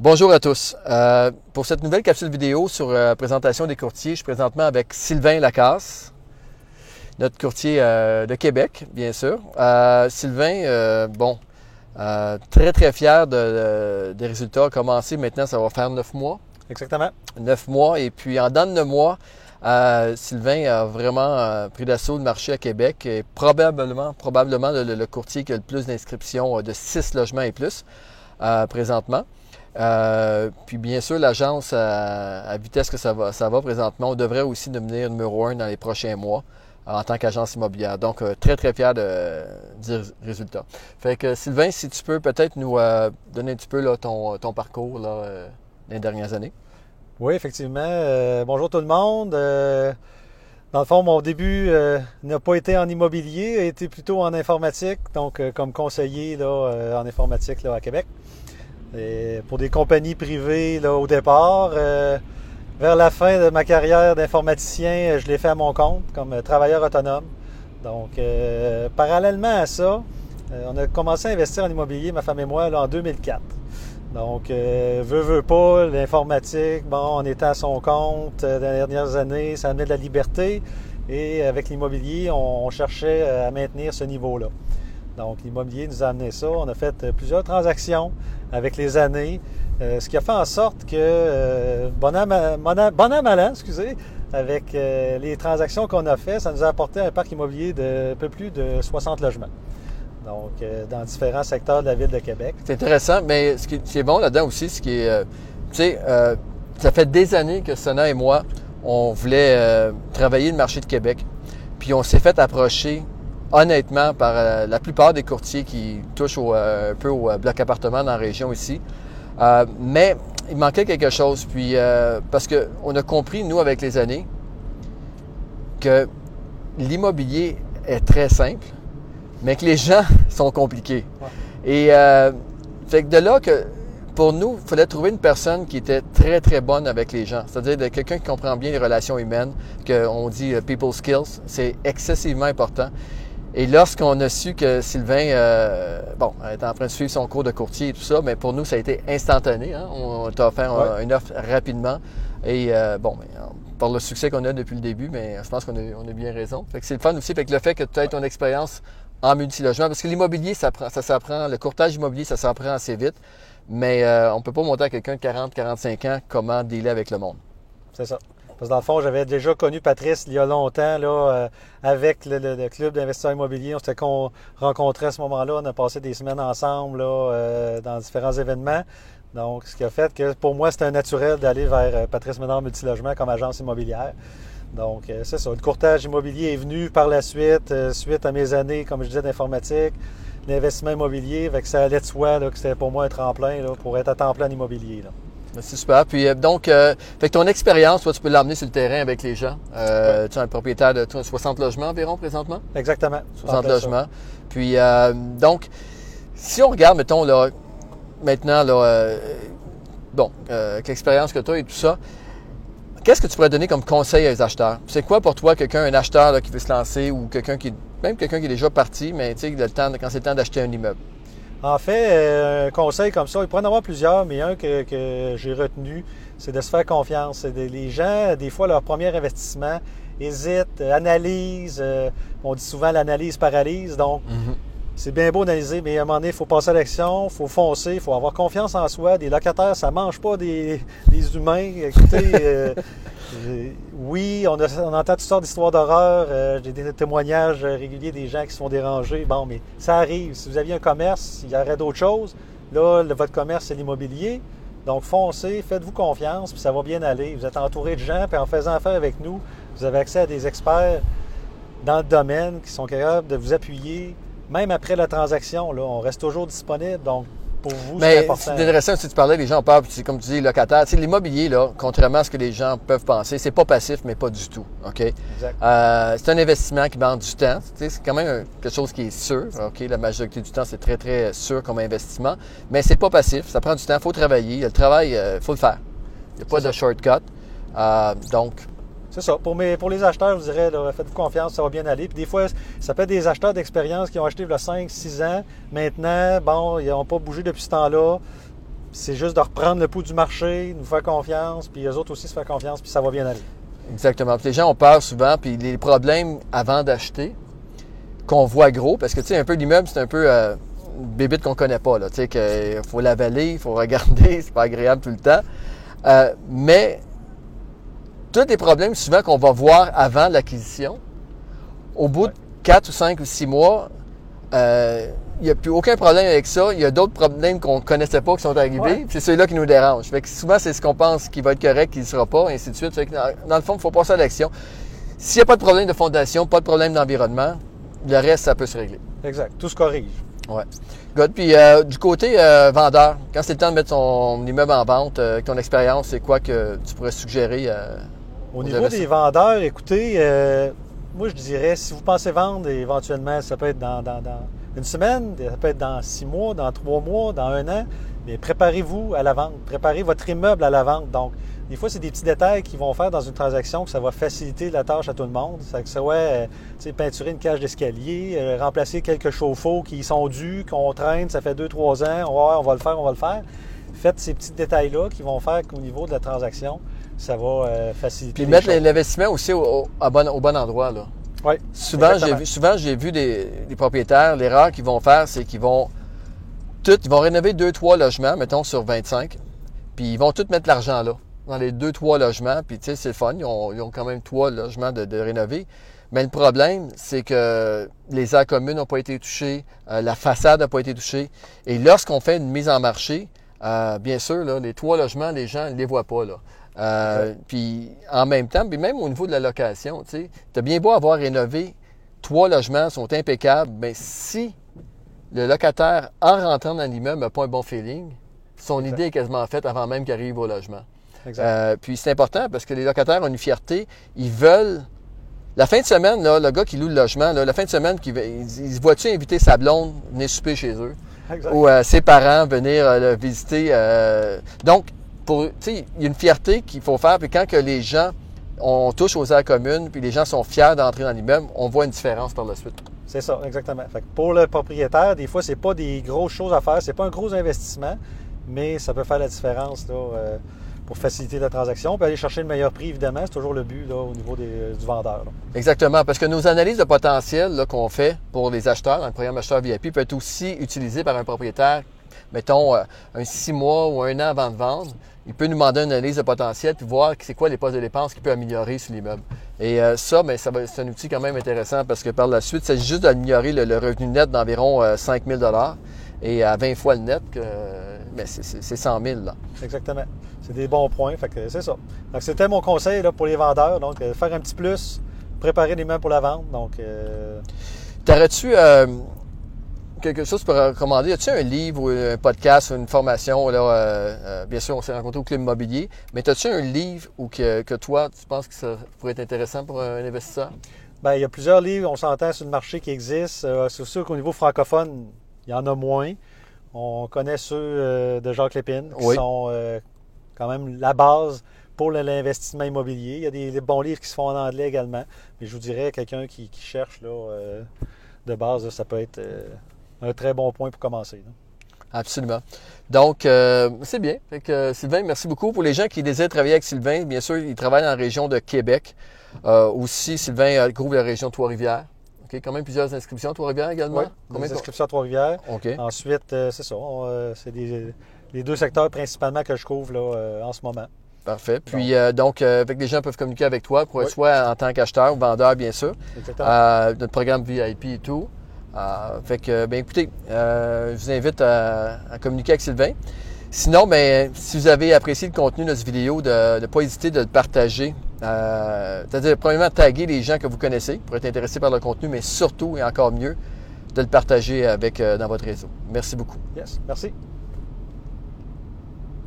Bonjour à tous. Euh, pour cette nouvelle capsule vidéo sur la présentation des courtiers, je suis présentement avec Sylvain Lacasse, notre courtier euh, de Québec, bien sûr. Euh, Sylvain, bon, très très fier des résultats. Commencé maintenant, ça va faire neuf mois. Exactement. Neuf mois. Et puis en dans de neuf mois, Sylvain a vraiment pris d'assaut le marché à Québec et probablement, probablement le, courtier qui a le plus d'inscriptions de six logements et plus présentement. Euh, puis bien sûr, l'agence à, vitesse que ça va, ça va présentement, on devrait aussi devenir numéro un dans les prochains mois en tant qu'agence immobilière. Donc, euh, très, très fier de, dire résultat. Fait que Sylvain, si tu peux peut-être nous euh, donner un petit peu ton, parcours là, les dernières années. Oui, effectivement. bonjour tout le monde. dans le fond, mon début n'a pas été en immobilier, a été plutôt en informatique, donc comme conseiller là, en informatique là, à Québec pour des compagnies privées là, au départ. Euh, vers la fin de ma carrière d'informaticien, je l'ai fait à mon compte comme travailleur autonome. Donc, euh, parallèlement à ça, euh, on a commencé à investir en immobilier, ma femme et moi, en 2004. Donc, veut, veut pas, l'informatique, bon, on était à son compte dans les dernières années, ça amenait de la liberté. Et avec l'immobilier, on cherchait à maintenir ce niveau-là. Donc, l'immobilier nous a amené ça. On a fait euh, plusieurs transactions avec les années, euh, ce qui a fait en sorte que, euh, bon an, mal excusez, avec les transactions qu'on a fait, ça nous a apporté un parc immobilier de peu plus de 60 logements. Donc, dans différents secteurs de la ville de Québec. C'est intéressant, mais ce qui, est bon là-dedans aussi, ce qui est, tu sais, ça fait des années que Sona et moi, on voulait travailler le marché de Québec. Puis on s'est fait approcher honnêtement, par euh, la plupart des courtiers qui touchent euh, un peu au euh, bloc appartement dans la région ici. mais il manquait quelque chose. Puis, parce qu'on a compris, nous, avec les années, que l'immobilier est très simple, mais que les gens sont compliqués. Et fait que de là que pour nous, il fallait trouver une personne qui était très, très bonne avec les gens. C'est-à-dire quelqu'un qui comprend bien les relations humaines, qu'on dit people skills. C'est excessivement important. Et lorsqu'on a su que Sylvain, euh, bon, était en train de suivre son cours de courtier et tout ça, mais pour nous, ça a été instantané. Hein. On t'a offert une offre rapidement. Et euh, bon, par le succès qu'on a depuis le début, mais je pense qu'on a, on a bien raison. Fait que c'est le fun aussi, avec le fait que tu aies ton expérience en multilogement, parce que l'immobilier, ça, ça s'apprend, le courtage immobilier, ça s'apprend assez vite, mais euh, on peut pas monter à quelqu'un de 40, 45 ans comment dealer avec le monde. C'est ça. Parce que dans le fond, j'avais déjà connu Patrice il y a longtemps là, euh, avec le, club d'investisseurs immobiliers. On s'était rencontrés à ce moment-là. On a passé des semaines ensemble là, euh, dans différents événements. Donc, ce qui a fait que pour moi, c'était un naturel d'aller vers euh, Patrice Ménard Multilogement comme agence immobilière. Donc, c'est ça. Le courtage immobilier est venu par la suite, suite à mes années, comme je disais, d'informatique, l'investissement immobilier. Avec ça allait de soi que c'était pour moi un tremplin là, pour être à temps plein immobilier. Là. C'est super. Puis euh, donc, euh, fait que ton expérience, toi, tu peux l'emmener sur le terrain avec les gens. Euh, Tu es un propriétaire de 60 logements environ présentement? Exactement. 60 logements. Puis euh, donc, si on regarde, mettons, là, maintenant, là, bon, avec l'expérience que tu as et tout ça, qu'est-ce que tu pourrais donner comme conseil aux acheteurs? C'est quoi pour toi quelqu'un, un acheteur qui veut se lancer ou quelqu'un qui, même quelqu'un qui est déjà parti, mais tu sais, quand c'est le temps d'acheter un immeuble? En fait, euh, un conseil comme ça, il pourrait en avoir plusieurs, mais un que, j'ai retenu, c'est de se faire confiance. les gens, des fois, leur premier investissement, hésitent, analysent. Euh, on dit souvent l'analyse paralyse. Donc, mhm. c'est bien beau d'analyser, mais à un moment donné, il faut passer à l'action, il faut foncer, il faut avoir confiance en soi. Des locataires, ça mange pas des, humains. Écoutez, euh, oui, on, entend toutes sortes d'histoires d'horreur. Euh, j'ai des témoignages réguliers des gens qui se font déranger. Bon, mais ça arrive. Si vous aviez un commerce, il y aurait d'autres choses. Là, votre commerce, c'est l'immobilier. Donc, foncez, faites-vous confiance, puis ça va bien aller. Vous êtes entouré de gens, puis en faisant affaire avec nous, vous avez accès à des experts dans le domaine qui sont capables de vous appuyer, même après la transaction. Là, on reste toujours disponible. Donc, pour vous, c'est important. C'est intéressant si tu parlais, les gens parlent, c'est comme tu dis, locataire. Tu sais, l'immobilier, là, contrairement à ce que les gens peuvent penser, c'est pas passif, mais pas du tout. OK? Euh, c'est un investissement qui demande du temps. Tu sais, c'est quand même quelque chose qui est sûr. OK? La majorité du temps, c'est très, très sûr comme investissement. Mais c'est pas passif. Ça prend du temps. Il faut travailler. Le travail, il euh, faut le faire. Il n'y a pas de shortcut. Euh, donc, c'est ça. Pour, les acheteurs, je vous dirais, faites-vous confiance, ça va bien aller. Puis des fois, ça peut être des acheteurs d'expérience qui ont acheté il y a 5, 6 ans. Maintenant, bon, ils n'ont pas bougé depuis ce temps-là. c'est juste de reprendre le pouls du marché, nous faire confiance, puis eux autres aussi se faire confiance, puis ça va bien aller. Exactement. Puis les gens ont peur souvent, puis les problèmes avant d'acheter, qu'on voit gros, parce que tu sais, un peu l'immeuble, c'est un peu euh, une bébite qu'on connaît pas. Tu sais, qu'il faut l'avaler, il faut regarder, c'est pas agréable tout le temps. Euh, mais tous les problèmes souvent qu'on va voir avant l'acquisition, au bout de 4 ou 5 ou 6 mois, euh, il n'y a plus aucun problème avec ça. Il y a d'autres problèmes qu'on ne connaissait pas qui sont arrivés. Ouais. C'est ceux-là qui nous dérangent. Fait que souvent, c'est ce qu'on pense qui va être correct, qui ne sera pas, et ainsi de suite. Fait que dans, dans le fond, il faut passer à l'action. S'il n'y a pas de problème de fondation, pas de problème d'environnement, le reste, ça peut se régler. Exact. Tout se corrige. Good. Puis euh, du côté euh, vendeur, quand c'est le temps de mettre son immeuble en vente, euh, avec ton expérience, c'est quoi que tu pourrais suggérer? Au niveau des vendeurs, écoutez, euh, moi je dirais, si vous pensez vendre, éventuellement, ça peut être dans, dans- dans une semaine, ça peut être dans six mois, dans trois mois, dans un an, mais préparez-vous à la vente. Préparez votre immeuble à la vente. Donc, des fois, c'est des petits détails qui vont faire dans une transaction que ça va faciliter la tâche à tout le monde. Ça que ça ouais, euh, peinturer une cage d'escalier, euh, remplacer quelques chauffe-eau qui sont dus, qu'on traîne, ça fait deux, trois ans, on va, on va le faire, on va le faire. Faites ces petits détails-là qui vont faire qu'au niveau de la transaction, ça va euh, faciliter Puis mettre l'investissement aussi au, au- à bon, au bon endroit. Là. Oui, Souvent, j'ai vu, souvent, j'ai vu des, des propriétaires, l'erreur qu'ils vont faire, c'est qu'ils vont tout, ils vont rénover deux, trois logements, mettons sur 25, puis ils vont tout mettre l'argent là, dans les deux, trois logements, puis tu sais, c'est le fun, ils ont, ils ont quand même trois logements de, de rénover. Mais le problème, c'est que les aires communes n'ont pas été touchées, euh, la façade n'a pas été touchée. Et lorsqu'on fait une mise en marché, euh, bien sûr, là, les trois logements, les gens ne les voient pas. Là. Euh, puis en même temps, puis même au niveau de la location, tu as bien beau avoir rénové, trois logements sont impeccables, mais si le locataire, en rentrant dans l'immeuble, n'a pas un bon feeling, son Exact. idée est quasiment faite avant même qu'il arrive au logement. exact. Euh, puis c'est important parce que les locataires ont une fierté. Ils veulent. La fin de semaine, là, le gars qui loue le logement, là, la fin de semaine, il, il voit-tu inviter sa blonde venir souper chez eux? exact. Ou euh, ses parents venir euh, le visiter? Donc, pour, tu sais, il y a une fierté qu'il faut faire. Puis quand que les gens, on touche aux aires communes, puis les gens sont fiers d'entrer dans l'immeuble, on voit une différence par la suite. C'est ça, exactement. Fait que pour le propriétaire, des fois, c'est pas des grosses choses à faire, c'est pas un gros investissement, mais ça peut faire la différence là, euh, pour faciliter la transaction. Puis aller chercher le meilleur prix, évidemment, c'est toujours le but là, au niveau des- du vendeur. là. Exactement, parce que nos analyses de potentiel qu'on fait pour les acheteurs dans le programme acheteur VIP peut être aussi utilisé par un propriétaire, mettons euh, un six mois ou un an avant de vendre. Il peut nous demander une analyse de potentiel puis voir c'est quoi les postes de dépenses qu'il peut améliorer sur l'immeuble. Et euh, ça, ben, ça c'est un outil quand même intéressant parce que par la suite, c'est juste d'améliorer le, le revenu net d'environ euh, 5 000 et à 20 fois le net, que, ben, c'est- c'est c'est 100 000 là. Exactement. C'est des bons points, fait que c'est ça. Donc c'était mon conseil là, pour les vendeurs, donc euh, faire un petit plus, préparer les mains pour la vente. Donc euh, T'aurais-tu euh, quelque chose pour recommander? As-tu un livre ou un podcast ou une formation? Là, euh, euh, bien sûr, on s'est rencontrés au Club Immobilier, mais as-tu un livre ou que, que toi, tu penses que ça pourrait être intéressant pour un investisseur? Ben, il y a plusieurs livres, on s'entend sur le marché qui existe. Euh, c'est sûr qu'au niveau francophone, il y en a moins. On connaît ceux euh, de Jacques Lépine, qui Oui. sont quand même la base pour l'investissement immobilier. Il y a des, bons livres qui se font en anglais également. Mais je vous dirais, quelqu'un qui, qui cherche là, de base, ça peut être un très bon point pour commencer. là. Absolument. Donc, euh, c'est bien. Fait que, euh, Sylvain, merci beaucoup. Pour les gens qui désirent travailler avec Sylvain, bien sûr, il travaille dans la région de Québec. Euh, aussi, Sylvain couvre la région de Trois-Rivières. OK, quand même plusieurs inscriptions à Trois-Rivières également? Oui, Combien des inscriptions à Trois-Rivières. OK. Ensuite, c'est ça. c'est les deux secteurs principalement que je couvre là, en ce moment. Parfait. Puis, euh, donc, euh, que les gens peuvent communiquer avec toi, pour Oui. soit en tant qu'acheteur ou vendeur, bien sûr. Exactement. Euh, notre programme VIP et tout. Euh, fait que, ben écoutez, euh, je vous invite à, à communiquer avec Sylvain. Sinon, ben, si vous avez apprécié le contenu de cette vidéo, de ne pas hésiter de le partager. Euh, C'est-à-dire, premièrement, taguer les gens que vous connaissez pour être intéressés par le contenu, mais surtout et encore mieux, de le partager avec, euh, dans votre réseau. Merci beaucoup. Yes, merci.